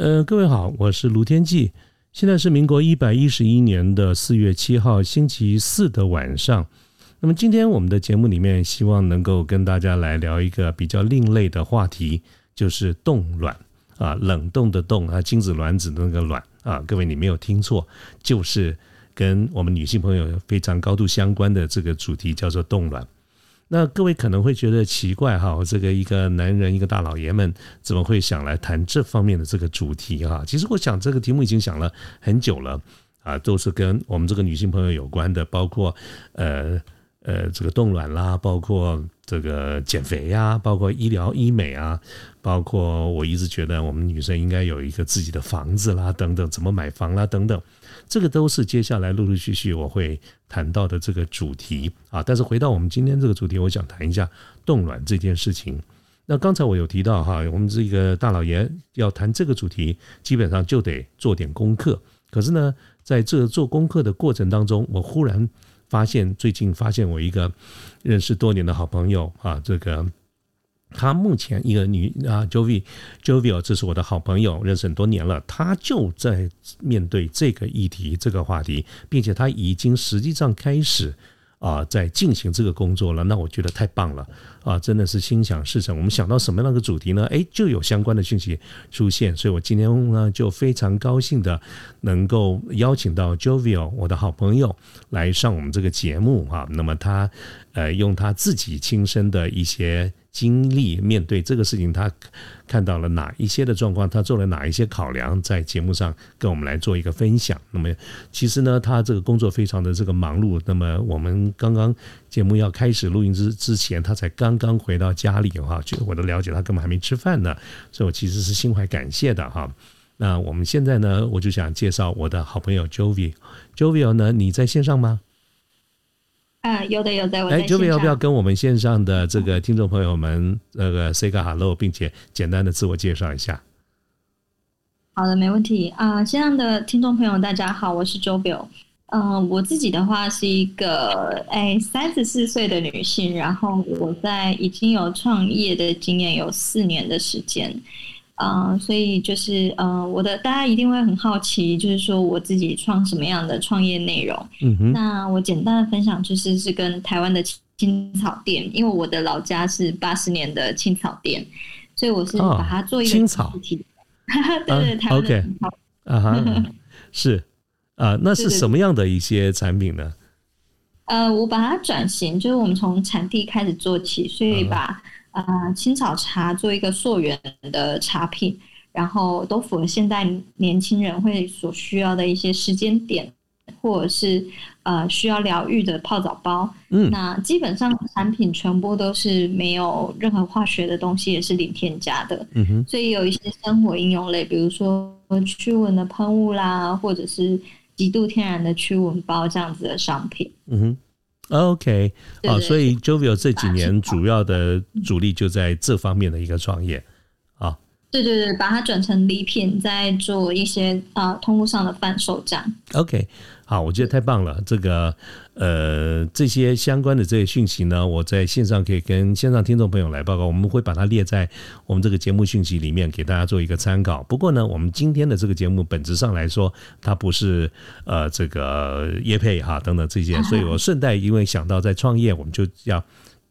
呃，各位好，我是卢天记。现在是民国一百一十一年的四月七号星期四的晚上。那么今天我们的节目里面，希望能够跟大家来聊一个比较另类的话题，就是冻卵啊，冷冻的冻啊，精子卵子的那个卵啊。各位你没有听错，就是跟我们女性朋友非常高度相关的这个主题，叫做冻卵。那各位可能会觉得奇怪哈，这个一个男人一个大老爷们怎么会想来谈这方面的这个主题哈？其实我想这个题目已经想了很久了啊，都是跟我们这个女性朋友有关的，包括呃呃这个冻卵啦，包括这个减肥呀，包括医疗医美啊，包括我一直觉得我们女生应该有一个自己的房子啦，等等，怎么买房啦，等等。这个都是接下来陆陆续续我会谈到的这个主题啊。但是回到我们今天这个主题，我想谈一下冻卵这件事情。那刚才我有提到哈，我们这个大老爷要谈这个主题，基本上就得做点功课。可是呢，在这做功课的过程当中，我忽然发现，最近发现我一个认识多年的好朋友啊，这个。他目前一个女啊，Jovi，Jovi，这是我的好朋友，认识很多年了。他就在面对这个议题、这个话题，并且他已经实际上开始。啊，在进行这个工作了，那我觉得太棒了啊！真的是心想事成。我们想到什么样的主题呢？哎，就有相关的讯息出现，所以我今天呢就非常高兴的能够邀请到 Jovial 我的好朋友来上我们这个节目哈。那么他呃用他自己亲身的一些。经历面对这个事情，他看到了哪一些的状况？他做了哪一些考量？在节目上跟我们来做一个分享。那么，其实呢，他这个工作非常的这个忙碌。那么，我们刚刚节目要开始录音之之前，他才刚刚刚回到家里哈。就我的了解，他根本还没吃饭呢。所以我其实是心怀感谢的哈。那我们现在呢，我就想介绍我的好朋友 Jovi。Jovi 呢，你在线上吗？啊，有的有的，我在。哎，Joey 要不要跟我们线上的这个听众朋友们那个 say 个 hello，并且简单的自我介绍一下？好的，没问题啊。线上的听众朋友，大家好，我是 Joey。嗯，我自己的话是一个哎三十四岁的女性，然后我在已经有创业的经验有四年的时间。啊，所以就是呃，我的大家一定会很好奇，就是说我自己创什么样的创业内容。嗯哼，那我简单的分享就是是跟台湾的青草店，因为我的老家是八十年的青草店，所以我是把它做一个青草。对对，台湾的青草。啊哈，是啊，那是什么样的一些产品呢？呃，我把它转型，就是我们从产地开始做起，所以把。啊，青草茶做一个溯源的茶品，然后都符合现代年轻人会所需要的一些时间点，或者是呃需要疗愈的泡澡包。嗯，那基本上产品全部都是没有任何化学的东西，也是零添加的。嗯哼，所以有一些生活应用类，比如说驱蚊的喷雾啦，或者是极度天然的驱蚊包这样子的商品。嗯哼。OK，啊，所以 Jovial 这几年主要的主力就在这方面的一个创业，啊，对对对，把它转成礼品，再做一些啊通路上的贩售这样。OK。好，我觉得太棒了。这个呃，这些相关的这些讯息呢，我在线上可以跟线上听众朋友来报告。我们会把它列在我们这个节目讯息里面，给大家做一个参考。不过呢，我们今天的这个节目本质上来说，它不是呃这个业配哈等等这些，所以我顺带因为想到在创业，我们就要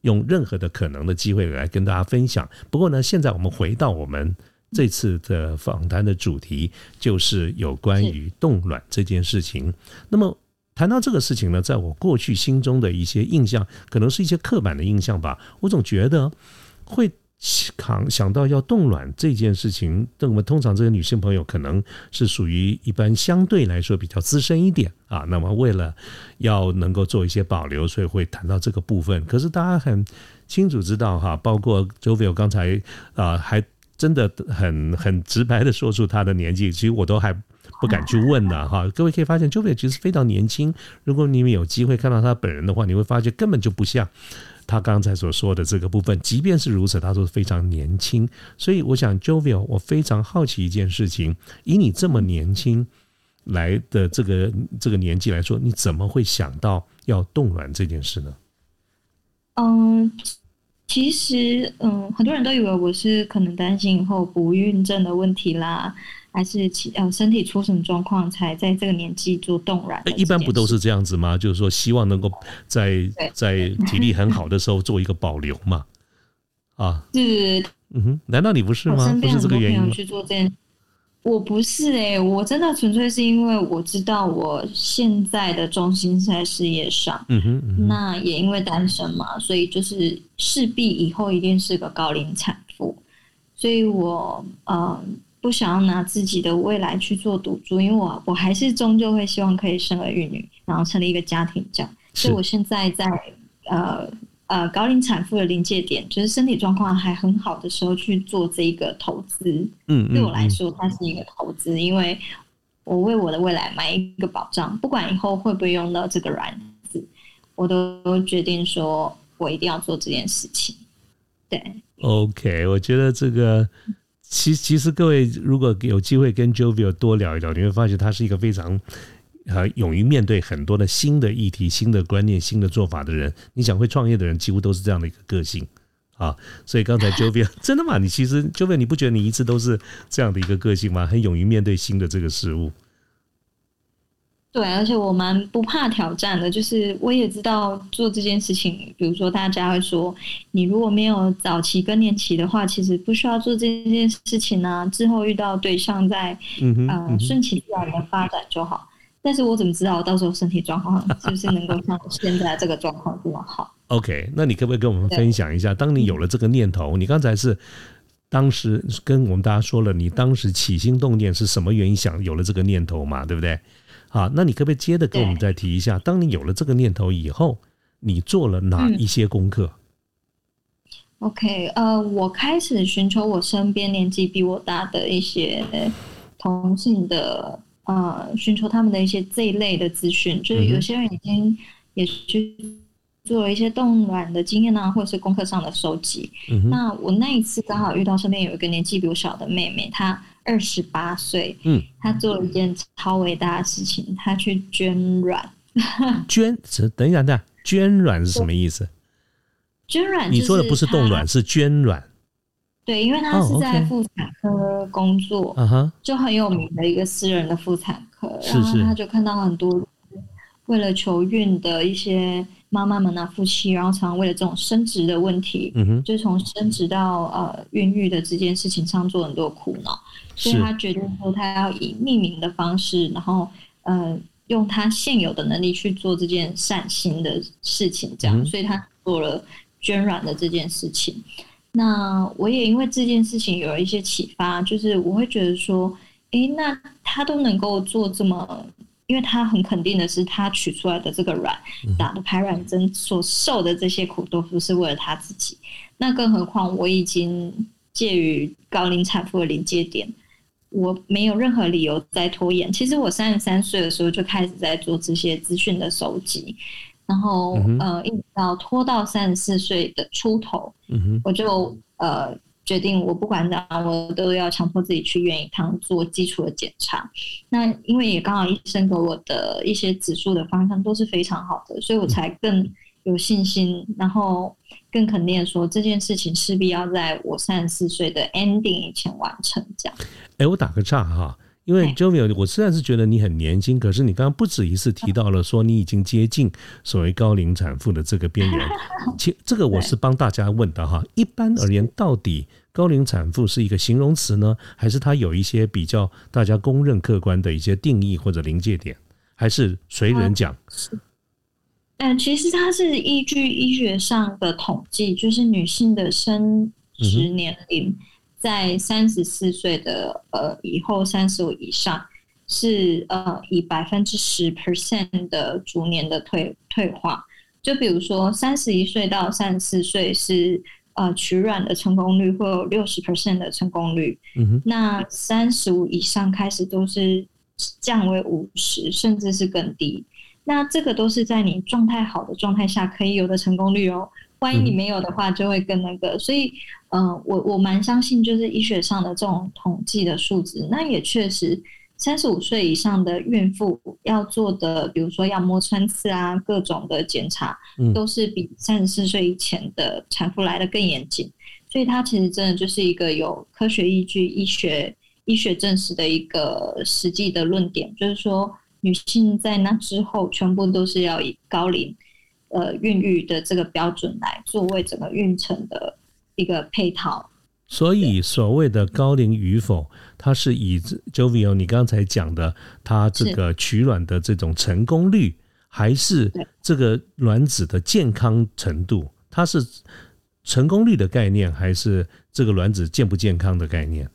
用任何的可能的机会来跟大家分享。不过呢，现在我们回到我们。这次的访谈的主题就是有关于冻卵这件事情。那么谈到这个事情呢，在我过去心中的一些印象，可能是一些刻板的印象吧。我总觉得会想想到要冻卵这件事情，那么通常这个女性朋友可能是属于一般相对来说比较资深一点啊。那么为了要能够做一些保留，所以会谈到这个部分。可是大家很清楚知道哈，包括周飞友刚才啊还。真的很很直白的说出他的年纪，其实我都还不敢去问的 哈。各位可以发现 j o v i 其实非常年轻，如果你们有机会看到他本人的话，你会发现根本就不像他刚才所说的这个部分。即便是如此，他都非常年轻。所以我想 j o v i 我非常好奇一件事情：以你这么年轻来的这个这个年纪来说，你怎么会想到要冻卵这件事呢？嗯。其实，嗯，很多人都以为我是可能担心以后不孕症的问题啦，还是其呃身体出什么状况才在这个年纪做冻卵。一般不都是这样子吗？就是说，希望能够在在体力很好的时候做一个保留嘛。啊，是，嗯哼，难道你不是吗？不是这个原因去做这件。我不是哎，我真的纯粹是因为我知道我现在的重心在事业上，嗯哼，那也因为单身嘛，所以就是势必以后一定是个高龄产妇，所以我呃不想要拿自己的未来去做赌注，因为我我还是终究会希望可以生儿育女，然后成立一个家庭这样，所以我现在在呃。呃，高龄产妇的临界点，就是身体状况还很好的时候去做这一个投资。嗯，对我来说，它是一个投资，因为我为我的未来买一个保障，不管以后会不会用到这个卵子，我都决定说我一定要做这件事情。对，OK，我觉得这个，其其实各位如果有机会跟 Jovio 多聊一聊，你会发现他是一个非常。啊勇于面对很多的新的议题、新的观念、新的做法的人，你想会创业的人，几乎都是这样的一个个性啊。所以刚才 Jovio，真的吗？你其实 Jovio，你不觉得你一直都是这样的一个个性吗？很勇于面对新的这个事物。对，而且我蛮不怕挑战的。就是我也知道做这件事情，比如说大家会说，你如果没有早期更年期的话，其实不需要做这件事情呢。之后遇到对象再呃顺其自然的发展就好。但是我怎么知道我到时候身体状况是不是能够像现在这个状况这么好？OK，那你可不可以跟我们分享一下，当你有了这个念头，你刚才是当时跟我们大家说了，你当时起心动念是什么原因想有了这个念头嘛？对不对？好，那你可不可以接着跟我们再提一下，当你有了这个念头以后，你做了哪一些功课？OK，呃，我开始寻求我身边年纪比我大的一些同性的。呃，寻求他们的一些这一类的资讯，就是有些人已经也去做了一些冻卵的经验啊，或者是功课上的收集。那我那一次刚好遇到身边有一个年纪比我小的妹妹，她二十八岁，嗯，她做了一件超伟大的事情，她去捐卵。捐？等一下，等一下，捐卵是什么意思？捐卵？你说的不是冻卵，是捐卵。对，因为她是在妇产科工作，就很有名的一个私人的妇产科，然后她就看到很多为了求孕的一些妈妈们啊，夫妻，然后常常为了这种生殖的问题，就从生殖到呃孕育的这件事情上做很多苦恼，所以他决定说他要以匿名的方式，然后呃用他现有的能力去做这件善心的事情，这样，所以他做了捐卵的这件事情。那我也因为这件事情有了一些启发，就是我会觉得说，诶，那他都能够做这么，因为他很肯定的是，他取出来的这个卵打的排卵针所受的这些苦都不是为了他自己。那更何况我已经介于高龄产妇的临界点，我没有任何理由再拖延。其实我三十三岁的时候就开始在做这些资讯的收集。然后呃，一直到拖到三十四岁的出头，我就呃决定，我不管怎样，我都要强迫自己去院一趟做基础的检查。那因为也刚好医生给我的一些指数的方向都是非常好的，所以我才更有信心，然后更肯定说这件事情势必要在我三十四岁的 ending 以前完成。这样，哎，我打个岔哈。因为 Jovio，我虽然是觉得你很年轻，可是你刚刚不止一次提到了说你已经接近所谓高龄产妇的这个边缘。其这个我是帮大家问的哈。一般而言，到底高龄产妇是一个形容词呢，还是它有一些比较大家公认客观的一些定义或者临界点，还是随人讲？嗯，其实它是依据医学上的统计，就是女性的生殖年龄。在三十四岁的呃以后，三十五以上是呃以百分之十 percent 的逐年的退退化。就比如说三十一岁到三十四岁是呃取卵的成功率会有六十 percent 的成功率，那三十五以上开始都是降为五十，甚至是更低。那这个都是在你状态好的状态下可以有的成功率哦。万一你没有的话，就会更那个。所以，嗯、我我蛮相信就是医学上的这种统计的数值。那也确实，三十五岁以上的孕妇要做的，比如说要摸穿刺啊，各种的检查，嗯都是比三十四岁以前的产妇来的更严谨。所以它其实真的就是一个有科学依据、医学医学证实的一个实际的论点，就是说女性在那之后全部都是要以高龄呃孕育的这个标准来作为整个孕程的一个配套。所以所谓的高龄与否，它是以 Jovio 你刚才讲的，它这个取卵的这种成功率，还是这个卵子的健康程度？它是成功率的概念，还是这个卵子健不健康的概念？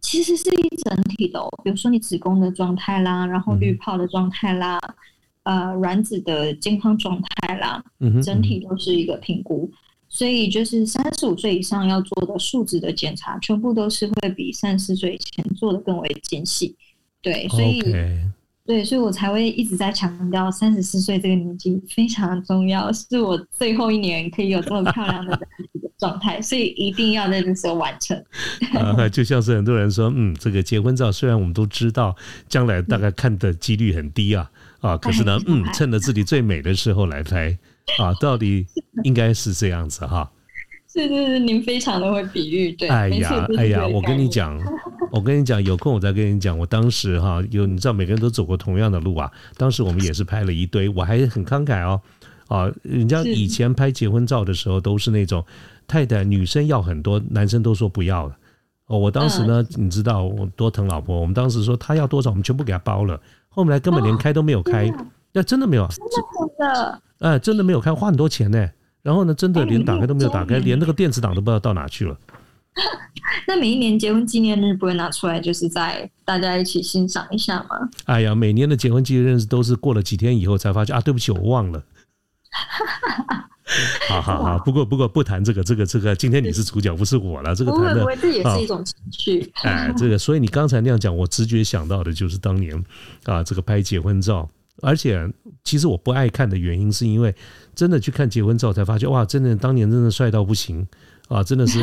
其实是一整体的、哦，比如说你子宫的状态啦，然后滤泡的状态啦，呃，卵子的健康状态啦，嗯哼，整体都是一个评估。所以就是三十五岁以上要做的数值的检查，全部都是会比三十岁以前做的更为精细。对，所以对，所以我才会一直在强调三十四岁这个年纪非常重要，是我最后一年可以有这么漂亮的人体的状态，所以一定要在这时候完成。啊，就像是很多人说，嗯，这个结婚照虽然我们都知道将来大概看的几率很低啊，啊，可是呢，嗯，趁着自己最美的时候来拍 啊，到底应该是这样子哈。是是是，您非常的会比喻，对，哎呀，就是哎呀，我跟，你讲，我跟你讲，有空我再跟你讲。我当时哈，有你知道，每个人都走过同样的路啊。当时我们也是拍了一堆，我还很慷慨哦。啊，人家以前拍结婚照的时候都是那种太太女生要很多，男生都说不要了。哦，我当时呢，嗯你知道我多疼老婆，我们当时说她要多少，我们全部给她包了。后来根本连开都没有开，那真的没有啊，真的哎，真的没有开，花很多钱呢。然后呢，真的哎连打开都没有打开，连那个电子档都不知道到哪去了。那每一年结婚纪念日不会拿出来，就是在大家一起欣赏一下吗？哎呀，每年的结婚纪念日都是过了几天以后才发现啊，对不起，我忘了。好好好，不过不过不谈这个这个这个，今天你是主角，不是我了。这个谈的不会不会，这也是一种情绪。哎，这个，所以你刚才那样讲，我直觉想到的就是当年啊，这个拍结婚照，而且其实我不爱看的原因，是因为真的去看结婚照，才发现哇，真的当年真的帅到不行啊，真的是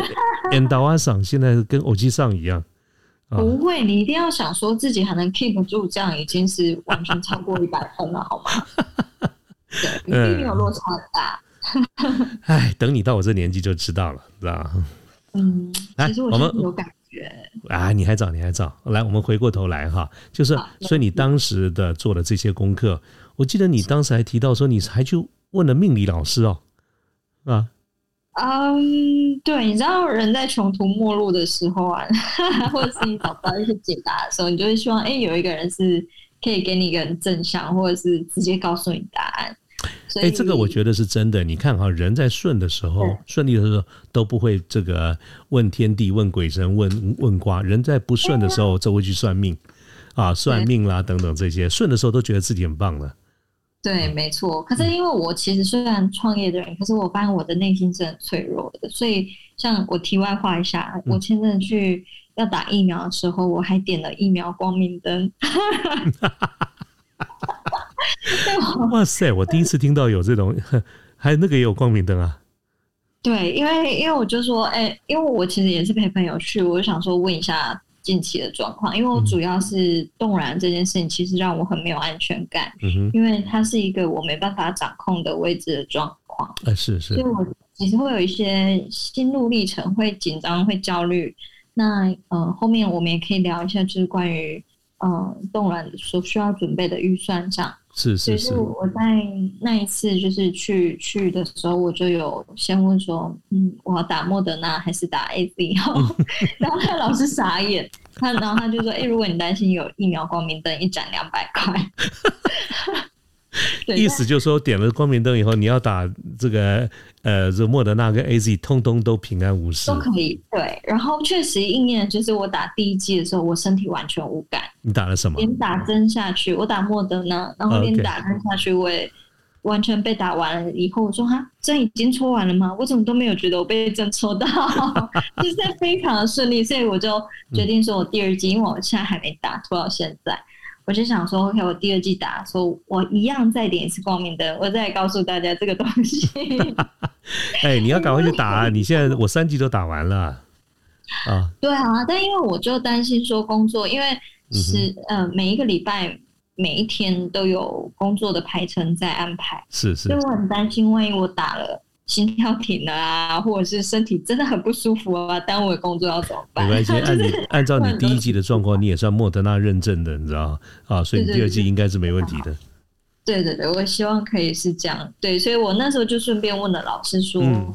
N 达瓦桑现在跟欧基上一样。啊不会，你一定要想说自己还能 keep 住，这样已经是完全超过 一百分了，好吗？对，一定没有落差很大。哎，等你到我这年纪就知道了，知道吧？嗯，其实我我们有感觉。啊，你还早，你还早。来，我们回过头来哈，就是所以你当时的做的这些功课，我记得你当时还提到说，你还去问了命理老师哦，啊，嗯，对，你知道人在穷途末路的时候啊，或者是你找不到一些解答的时候，你就会希望，哎，有一个人是可以给你一个很正向，或者是直接告诉你答案。所以，哎，这个我觉得是真的。你看哈，人在顺的时候，顺利的时候都不会这个问天地、问鬼神、问问卦；人在不顺的时候，就会去算命啊，算命啦等等这些。顺的时候都觉得自己很棒了。对，没错。可是因为我其实虽然创业的人，可是我发现我的内心是很脆弱的。所以，像我题外话一下，我前阵去要打疫苗的时候，我还点了疫苗光明灯。哇塞，我第一次听到有这种，还有那个也有光明灯啊。对，因为因为我就说，哎、因为我其实也是陪朋友去，我就想说问一下近期的状况，因为我主要是动然这件事情，其实让我很没有安全感，嗯，因为它是一个我没办法掌控的位置的状况。啊是是所以，我其实会有一些心路历程，会紧张，会焦虑。那呃，后面我们也可以聊一下，就是关于嗯动然所需要准备的预算上。是所以是是，我在那一次就是去去的时候，我就有先问说，嗯，我要打莫德纳还是打 A Z？然后，然后他老师傻眼，他然后他就说，哎、如果你担心有疫苗光明灯，一盏两百块。对意思就是说，点了光明灯以后，你要打这个呃，这莫德纳跟 A Z，通通都平安无事都。可以，对。然后确实应验，就是我打第一剂的时候，我身体完全无感，你打了什么？连打针下去，我打莫德纳，然后连打针下去，我也完全被打完了以后，我说哈，针已经戳完了吗？我怎么都没有觉得我被针戳到，就是非常的顺利，所以我就决定说我第二季，因为我现在还没打，拖到现在，我就想说，OK，我第二季打，说我一样再点一次光明灯，我再告诉大家这个东西。哎，你要赶快去打啊！你现在我三季都打完了啊。对啊，但因为我就担心说工作，因为是呃每一个礼拜。每一天都有工作的排程在安排，是是，所以我很担心，万一我打了心跳停了啊，或者是身体真的很不舒服啊，耽误工作要怎么办？没关系，按你按照你第一季的状况，你也算莫德纳认证的，你知道啊，所以你第二季应该是没问题的。对对对，我希望可以是这样。对，所以我那时候就顺便问了老师说，嗯，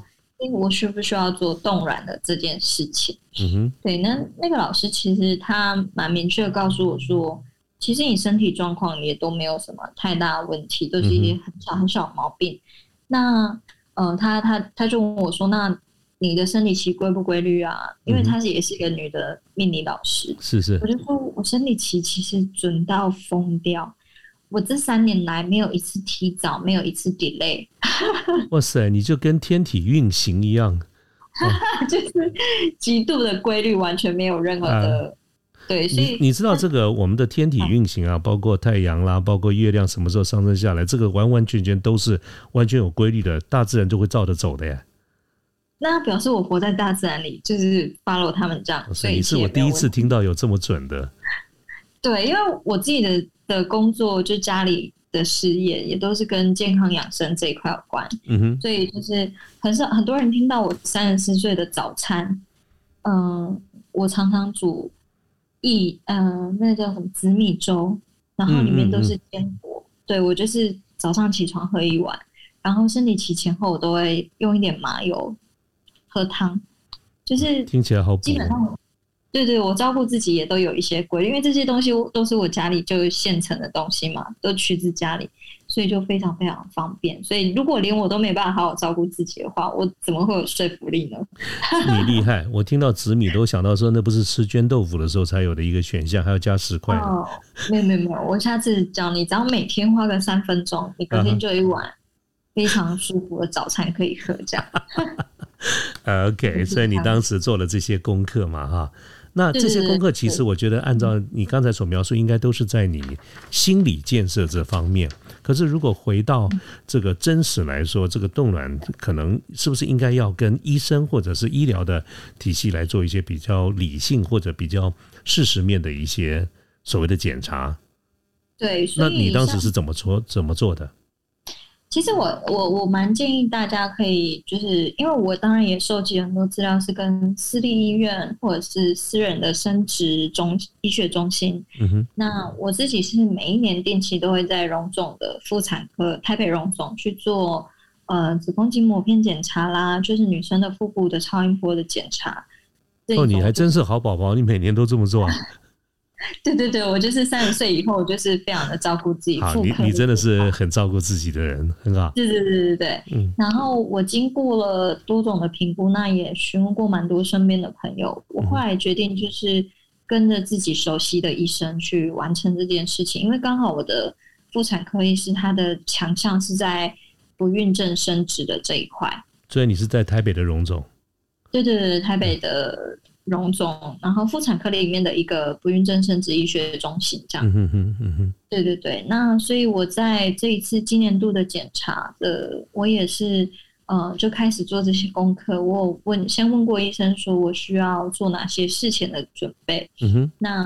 我需不需要做冻卵的这件事情？嗯哼，对，那那个老师其实他蛮明确的告诉我说。其实你身体状况也都没有什么太大问题，都是一些很小很小的毛病。那呃，他他他就问我说：“那你的生理期规不规律啊？”因为他是也是一个女的命理老师，是是。我就说我生理期其实准到疯掉，我这三年来没有一次提早，没有一次 delay。哇塞，你就跟天体运行一样，就是极度的规律，完全没有任何的。对，所以你知道这个我们的天体运行啊，包括太阳啦，包括月亮什么时候上升下来，这个完完全全都是完全有规律的，大自然就会照着走的呀。那表示我活在大自然里，就是 follow 他们这样。所以你是我第一次听到有这么准的。对，因为我自己的的工作，就家里的事业也都是跟健康养生这一块有关。嗯哼，所以就是很少很多人听到我三十四岁的早餐，嗯，我常常煮。一嗯，那叫什么紫米粥，然后里面都是坚果。对我就是早上起床喝一碗，然后生理期前后我都会用一点麻油喝汤，就是听起来好基本上，对对，我照顾自己也都有一些规，因为这些东西都是我家里就现成的东西嘛，都取自家里。所以就非常非常方便。所以如果连我都没办法好好照顾自己的话，我怎么会有说服力呢？你厉害！我听到紫米都想到说，那不是吃绢豆腐的时候才有的一个选项，还要加十块。哦，没有没有没有，我下次教你，只要每天花个三分钟，你隔天就一碗非常舒服的早餐可以喝。这样。OK，所以你当时做了这些功课嘛？哈。那这些功课，其实我觉得按照你刚才所描述，应该都是在你心理建设这方面。可是如果回到这个真实来说，这个冻卵可能是不是应该要跟医生或者是医疗的体系来做一些比较理性或者比较事实面的一些所谓的检查？对，那你当时是怎么做怎么做的？其实我我我蛮建议大家可以，就是因为我当然也收集很多资料，是跟私立医院或者是私人的生殖中医学中心。嗯哼。那我自己是每一年定期都会在荣总的妇产科台北荣总去做呃子宫颈膜片检查啦，就是女生的腹部的超音波的检查。哦，你还真是好宝宝，你每年都这么做啊？对对对，我就是三十岁以后，我就是非常的照顾自己。好，你你真的是很照顾自己的人，很好。对对对对对，嗯。然后我经过了多种的评估，那也询问过蛮多身边的朋友，我后来决定就是跟着自己熟悉的医生去完成这件事情，因为刚好我的妇产科医师他的强项是在不孕症生殖的这一块。所以你是在台北的荣总？对对对，台北的。荣总，然后妇产科里面的一个不孕症生殖医学中心，这样。嗯哼嗯哼。对对对，那所以我在这一次今年度的检查的，我也是呃就开始做这些功课。我有问先问过医生，说我需要做哪些事前的准备。嗯哼。那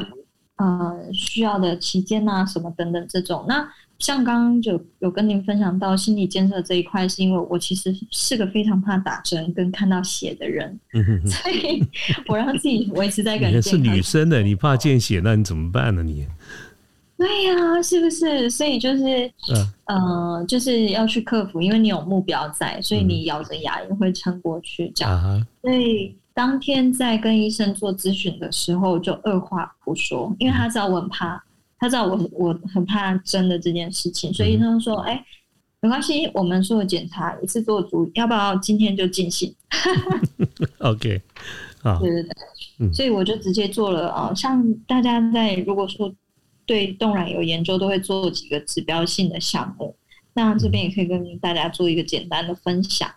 呃需要的期间啊什么等等这种那。像刚刚就有跟您分享到心理建设这一块，是因为我其实是个非常怕打针跟看到血的人，所以我让自己维持在感觉是女生的，你怕见血，那你怎么办呢？你对呀，是不是？所以就是，呃，就是要去克服，因为你有目标在，所以你咬着牙也会撑过去。这样，所以当天在跟医生做咨询的时候，就二话不说，因为他知道我很怕。他知道我我很怕真的这件事情，所以医生说：“哎，没关系，我们做检查一次做足，要不要今天就进行？”OK，啊，对对对，所以我就直接做了啊。像大家在如果说对冻卵有研究，都会做几个指标性的项目。那这边也可以跟大家做一个简单的分享。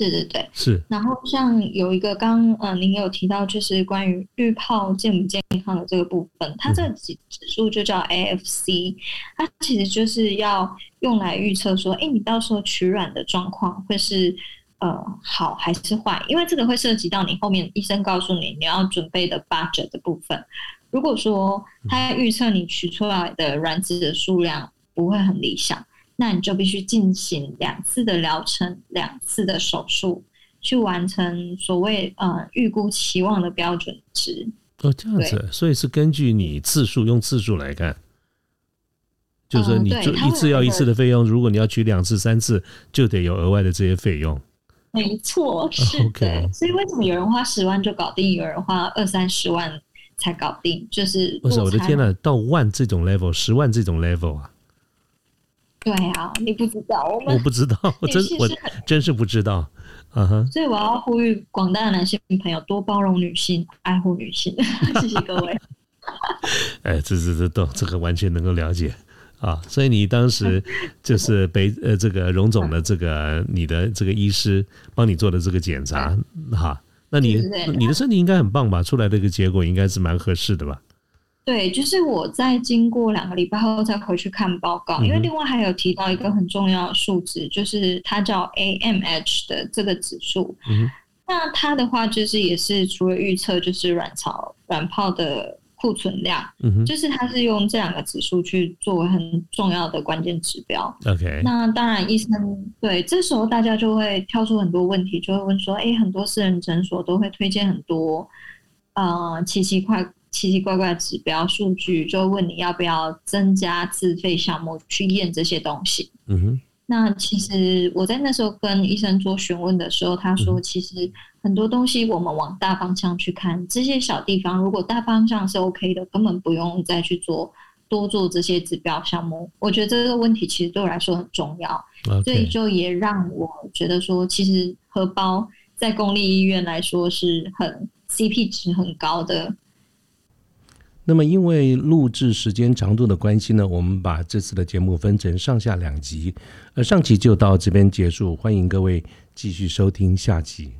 对对对，是。然后像有一个刚呃，您有提到就是关于滤泡健不健康的这个部分，它这个指指数就叫 AFC，它其实就是要用来预测说，哎，你到时候取卵的状况会是呃好还是坏？因为这个会涉及到你后面医生告诉你你要准备的 budget 的部分。如果说他预测你取出来的卵子的数量不会很理想。那你就必须进行两次的疗程，两次的手术，去完成所谓呃预估期望的标准值。哦，这样子，所以是根据你次数用次数来看，就是说你就一次要一次的费用，如果你要取两次、三次，就得有额外的这些费用。没错，是的。所以为什么有人花十万就搞定，有人花二三十万才搞定？就是不是我的天呐，到万这种 level，十万这种 level 啊！对啊，你不知道，我不知道，我真我真是不知道，嗯哼。所以我要呼吁广大的男性朋友多包容女性，爱护女性。谢谢各位。哎，这这这都这个完全能够了解啊！所以你当时就是北呃这个荣总的这个你的这个医师帮你做的这个检查哈，那你你的身体应该很棒吧？出来的一个结果应该是蛮合适的吧？对，就是我在经过两个礼拜后再回去看报告，因为另外还有提到一个很重要的数值，就是它叫 AMH 的这个指数。那它的话就是也是除了预测就是卵巢卵泡的库存量，就是它是用这两个指数去作为很重要的关键指标。OK，那当然医生对这时候大家就会挑出很多问题，就会问说：哎，很多私人诊所都会推荐很多呃奇奇怪。奇奇怪怪的指标数据，就问你要不要增加自费项目去验这些东西。嗯哼，那其实我在那时候跟医生做询问的时候，他说其实很多东西我们往大方向去看，这些小地方如果大方向是 OK 的，根本不用再去做多做这些指标项目。我觉得这个问题其实对我来说很重要，所以就也让我觉得说，其实荷包在公立医院来说是很 CP 值很高的。那么，因为录制时间长度的关系呢，我们把这次的节目分成上下两集，呃上集就到这边结束，欢迎各位继续收听下集。